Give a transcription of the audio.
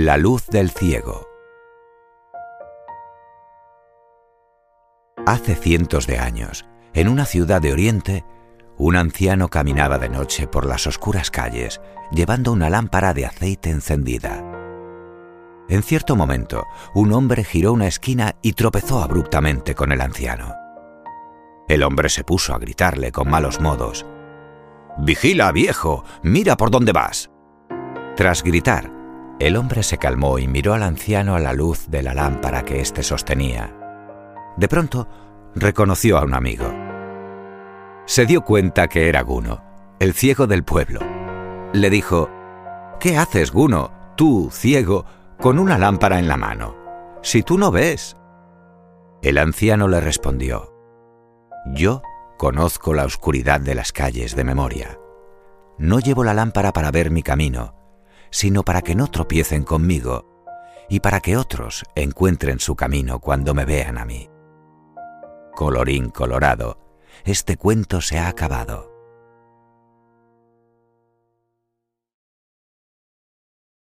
La luz del ciego. Hace cientos de años, en una ciudad de Oriente, un anciano caminaba de noche por las oscuras calles llevando una lámpara de aceite encendida. En cierto momento, un hombre giró una esquina y tropezó abruptamente con el anciano. El hombre se puso a gritarle con malos modos. Vigila, viejo, mira por dónde vas. Tras gritar, el hombre se calmó y miró al anciano a la luz de la lámpara que éste sostenía. De pronto, reconoció a un amigo. Se dio cuenta que era Guno, el ciego del pueblo. Le dijo, ¿Qué haces, Guno, tú, ciego, con una lámpara en la mano? Si tú no ves. El anciano le respondió, Yo conozco la oscuridad de las calles de memoria. No llevo la lámpara para ver mi camino, sino para que no tropiecen conmigo y para que otros encuentren su camino cuando me vean a mí. Colorín colorado, este cuento se ha acabado.